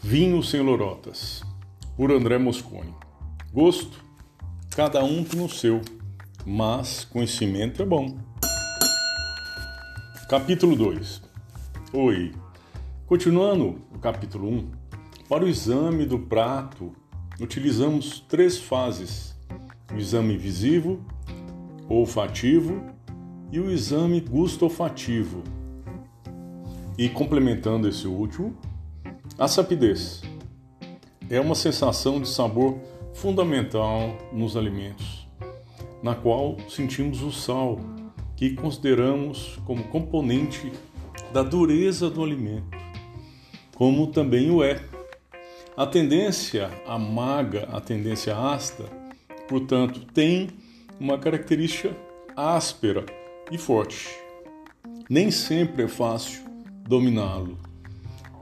Vinho sem lorotas, por André Moscone. Gosto, cada um tem o seu, mas conhecimento é bom. Capítulo 2 Oi. Continuando o capítulo 1, para o exame do prato, utilizamos três fases: o exame visível, olfativo e o exame gusto-olfativo. E complementando esse último, a sapidez é uma sensação de sabor fundamental nos alimentos, na qual sentimos o sal, que consideramos como componente da dureza do alimento, como também o é. A tendência amarga, a tendência ácida, portanto, tem uma característica áspera e forte. Nem sempre é fácil dominá-lo.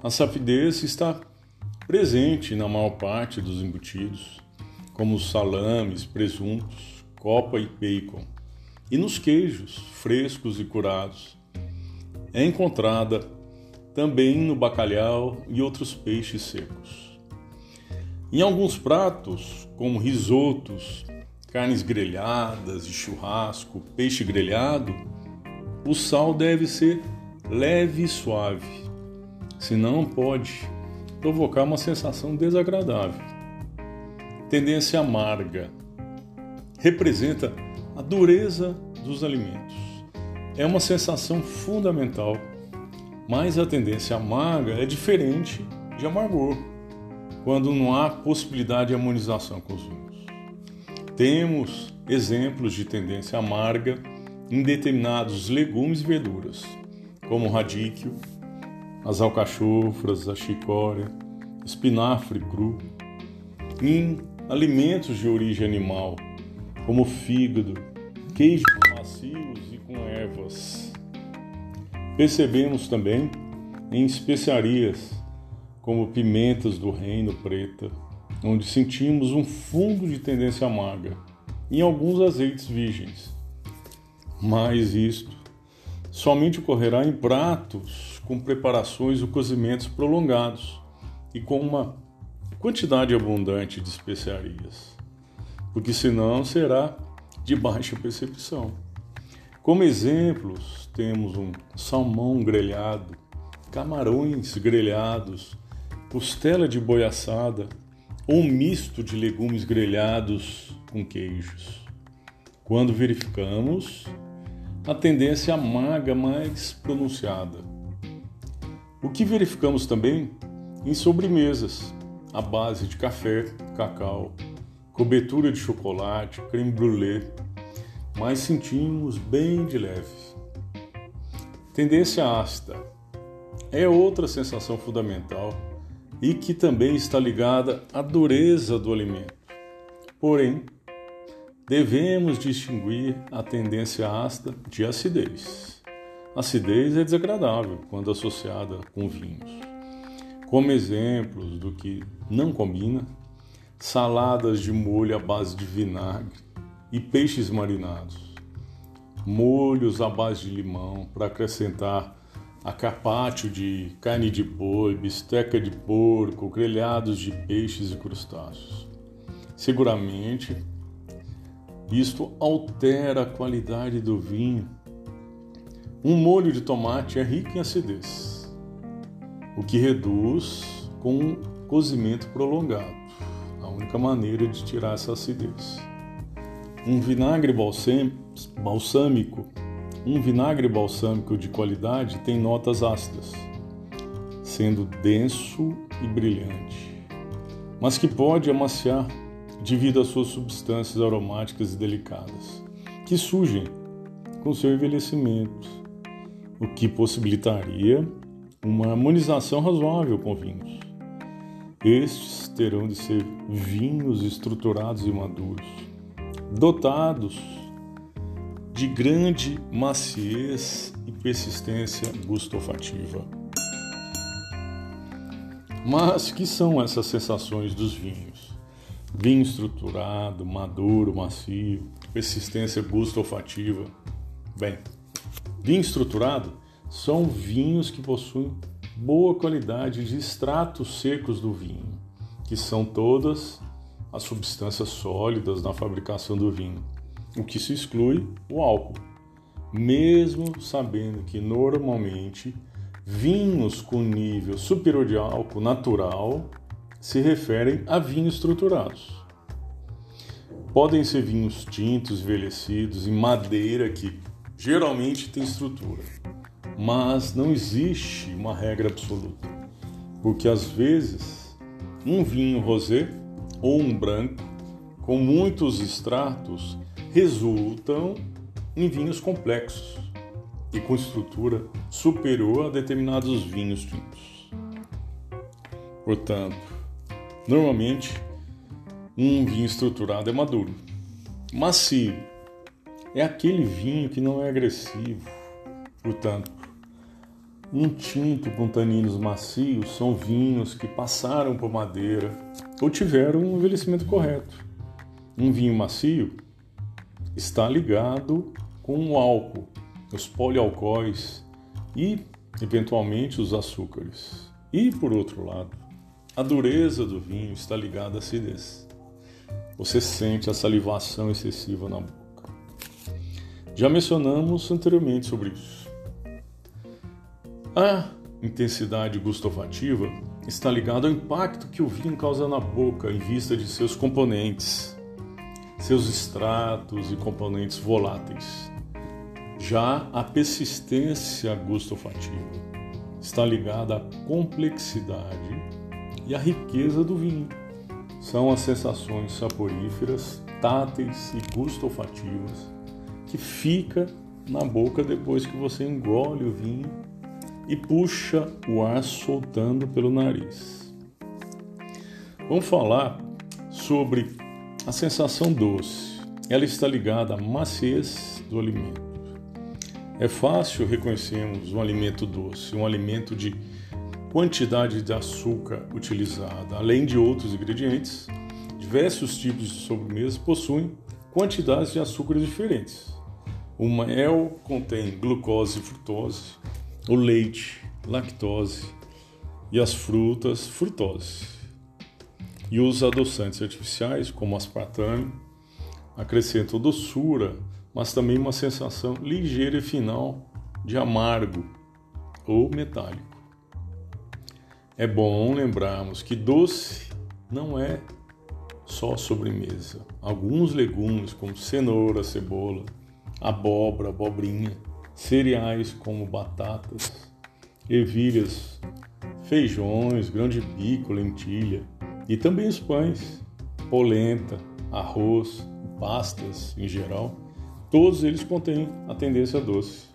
A sapidez está presente na maior parte dos embutidos, como salames, presuntos, copa e bacon, e nos queijos frescos e curados. É encontrada também no bacalhau e outros peixes secos. Em alguns pratos, como risotos, carnes grelhadas e churrasco, peixe grelhado, o sal deve ser leve e suave senão pode provocar uma sensação desagradável. Tendência amarga representa a dureza dos alimentos. É uma sensação fundamental, mas a tendência amarga é diferente de amargor, quando não há possibilidade de harmonização com os vinhos. Temos exemplos de tendência amarga em determinados legumes e verduras, como radíquio, as alcachofras, a chicória, espinafre cru, em alimentos de origem animal, como fígado, queijos macios e com ervas. Percebemos também em especiarias, como pimentas do reino preta, onde sentimos um fundo de tendência amarga, em alguns azeites virgens. Mas isto somente ocorrerá em pratos com preparações ou cozimentos prolongados e com uma quantidade abundante de especiarias, porque senão será de baixa percepção. Como exemplos, temos um salmão grelhado, camarões grelhados, costela de boi assada ou um misto de legumes grelhados com queijos. Quando verificamos a tendência amarga mais pronunciada, o que verificamos também em sobremesas, à base de café, cacau, cobertura de chocolate, creme brulee, mas sentimos bem de leve. Tendência ácida é outra sensação fundamental e que também está ligada à dureza do alimento. Porém, devemos distinguir a tendência ácida de acidez. Acidez é desagradável quando associada com vinhos. Como exemplos do que não combina, saladas de molho à base de vinagre e peixes marinados, molhos à base de limão para acrescentar a carpaccio de carne de boi, bisteca de porco, grelhados de peixes e crustáceos. Seguramente, isto altera a qualidade do vinho um molho de tomate é rico em acidez, o que reduz com um cozimento prolongado, a única maneira de tirar essa acidez. Um vinagre balsâmico, um vinagre balsâmico de qualidade tem notas ácidas, sendo denso e brilhante, mas que pode amaciar devido às suas substâncias aromáticas e delicadas, que surgem com seu envelhecimento o que possibilitaria uma harmonização razoável com vinhos. Estes terão de ser vinhos estruturados e maduros, dotados de grande maciez e persistência gustofativa. Mas que são essas sensações dos vinhos? Vinho estruturado, maduro, macio, persistência gustofativa. Bem, Vinho estruturado são vinhos que possuem boa qualidade de extratos secos do vinho, que são todas as substâncias sólidas na fabricação do vinho, o que se exclui o álcool. Mesmo sabendo que normalmente vinhos com nível superior de álcool natural se referem a vinhos estruturados. Podem ser vinhos tintos, envelhecidos, em madeira que geralmente tem estrutura, mas não existe uma regra absoluta, porque às vezes um vinho rosé ou um branco com muitos extratos resultam em vinhos complexos e com estrutura superior a determinados vinhos tintos. Portanto, normalmente um vinho estruturado é maduro. Macio é aquele vinho que não é agressivo. Portanto, um tinto com taninos macios são vinhos que passaram por madeira ou tiveram um envelhecimento correto. Um vinho macio está ligado com o álcool, os polialcoóis e, eventualmente, os açúcares. E, por outro lado, a dureza do vinho está ligada à acidez. Você sente a salivação excessiva na boca. Já mencionamos anteriormente sobre isso. A intensidade gustovativa está ligada ao impacto que o vinho causa na boca em vista de seus componentes, seus extratos e componentes voláteis. Já a persistência gustofativa está ligada à complexidade e à riqueza do vinho. São as sensações saporíferas, táteis e gustofativas que fica na boca depois que você engole o vinho e puxa o ar soltando pelo nariz. Vamos falar sobre a sensação doce. Ela está ligada à maciez do alimento. É fácil reconhecermos um alimento doce, um alimento de quantidade de açúcar utilizada, além de outros ingredientes. Diversos tipos de sobremesas possuem quantidades de açúcares diferentes. O mel contém glucose e frutose, o leite, lactose e as frutas, frutose. E os adoçantes artificiais, como aspartame, acrescentam doçura mas também uma sensação ligeira e final de amargo ou metálico. É bom lembrarmos que doce não é só sobremesa. Alguns legumes, como cenoura, cebola, abóbora, abobrinha, cereais como batatas, ervilhas, feijões, grão de bico, lentilha e também os pães, polenta, arroz, pastas em geral Todos eles contêm a tendência doce.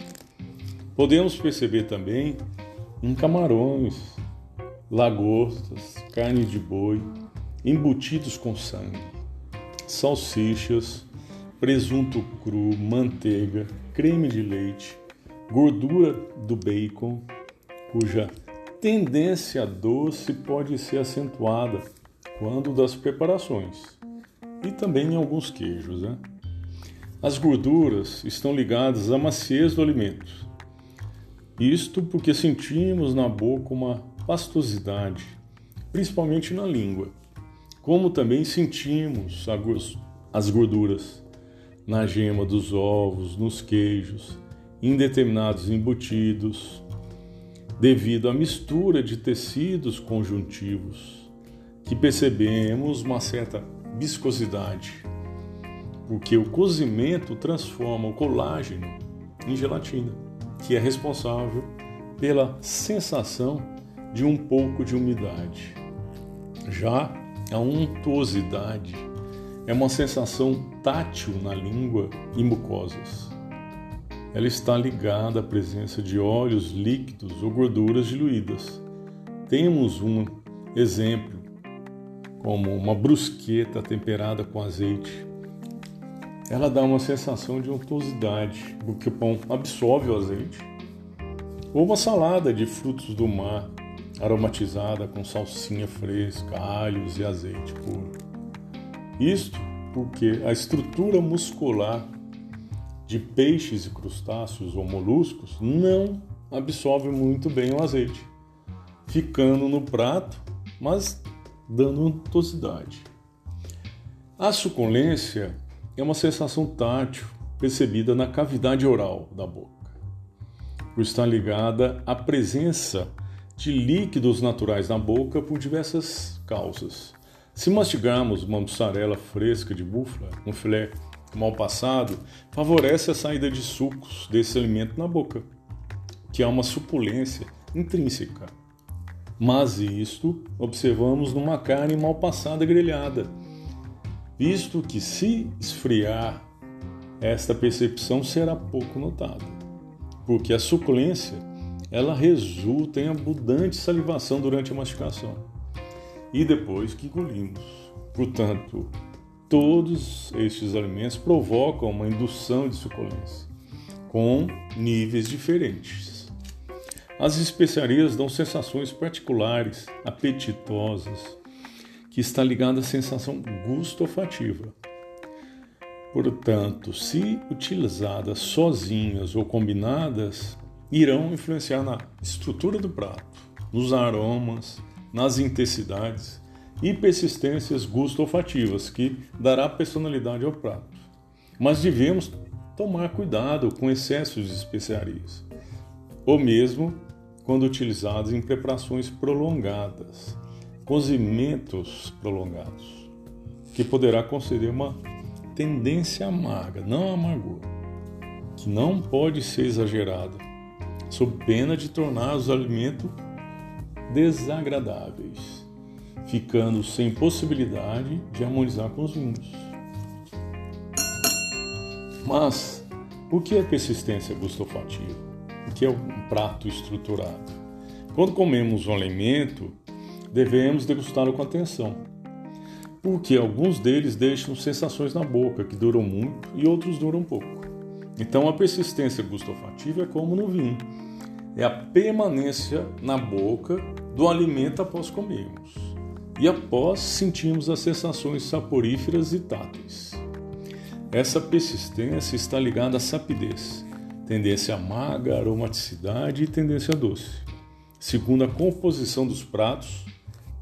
Podemos perceber também em camarões, lagostas, carne de boi, embutidos com sangue, salsichas, presunto cru, manteiga, creme de leite, gordura do bacon, cuja tendência doce pode ser acentuada quando das preparações, e também em alguns queijos, né? As gorduras estão ligadas à maciez do alimento. Isto porque sentimos na boca uma pastosidade, principalmente na língua, como também sentimos as gorduras na gema dos ovos, nos queijos, em determinados embutidos, devido à mistura de tecidos conjuntivos, que percebemos uma certa viscosidade porque o cozimento transforma o colágeno em gelatina, que é responsável pela sensação de um pouco de umidade. Já a untuosidade é uma sensação tátil na língua e mucosas. Ela está ligada à presença de óleos líquidos ou gorduras diluídas. Temos um exemplo como uma brusqueta temperada com azeite ela dá uma sensação de untuosidade, porque o pão absorve o azeite. Ou uma salada de frutos do mar, aromatizada com salsinha fresca, alhos e azeite puro. Isto porque a estrutura muscular de peixes e crustáceos ou moluscos não absorve muito bem o azeite. ficando no prato, mas dando untuosidade. A suculência é uma sensação tátil percebida na cavidade oral da boca, por estar ligada à presença de líquidos naturais na boca por diversas causas. Se mastigarmos uma mussarela fresca de búfala, um filé mal passado, favorece a saída de sucos desse alimento na boca, que há uma suculência intrínseca. Mas isto observamos numa carne mal passada grelhada, visto que se esfriar, esta percepção será pouco notada, porque a suculência ela resulta em abundante salivação durante a mastigação e depois que engolimos. Portanto, todos estes alimentos provocam uma indução de suculência, com níveis diferentes. As especiarias dão sensações particulares, apetitosas, que está ligada à sensação gustofativa. Portanto, se utilizadas sozinhas ou combinadas, irão influenciar na estrutura do prato, nos aromas, nas intensidades e persistências gustofativas que dará personalidade ao prato. Mas devemos tomar cuidado com excessos de especiarias, ou mesmo quando utilizados em preparações prolongadas, cozimentos prolongados, que poderá conceder uma tendência amarga, não amargor, que não pode ser exagerada, sob pena de tornar os alimentos desagradáveis, ficando sem possibilidade de harmonizar com os vinhos. Mas o que é persistência gustofativa? O que é um prato estruturado? Quando comemos um alimento, devemos degustá-lo com atenção, porque alguns deles deixam sensações na boca que duram muito e outros duram pouco. Então a persistência gustofativa é como no vinho, é a permanência na boca do alimento após comermos e após sentirmos as sensações saporíferas e táteis. Essa persistência está ligada à sapidez, tendência amarga, aromaticidade e tendência doce, segundo a composição dos pratos,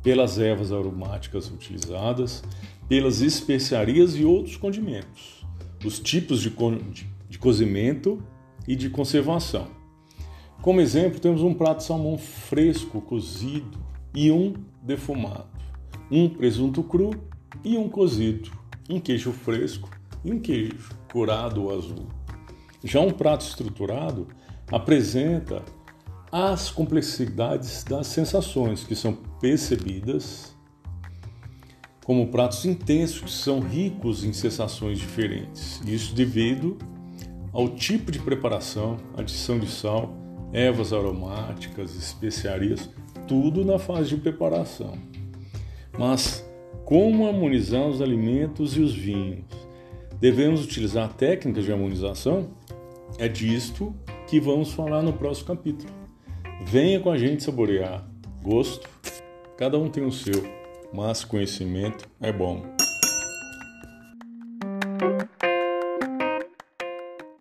pelas ervas aromáticas utilizadas, pelas especiarias e outros condimentos, os tipos de, co de, de cozimento e de conservação. Como exemplo, temos um prato de salmão fresco, cozido e um defumado, um presunto cru e um cozido, um queijo fresco e um queijo curado ou azul. Já um prato estruturado apresenta as complexidades das sensações que são percebidas como pratos intensos que são ricos em sensações diferentes. Isso devido ao tipo de preparação, adição de sal, ervas aromáticas, especiarias, tudo na fase de preparação. Mas como harmonizar os alimentos e os vinhos? Devemos utilizar técnicas de harmonização? É disto que vamos falar no próximo capítulo. Venha com a gente saborear. Gosto, cada um tem o seu, mas conhecimento é bom.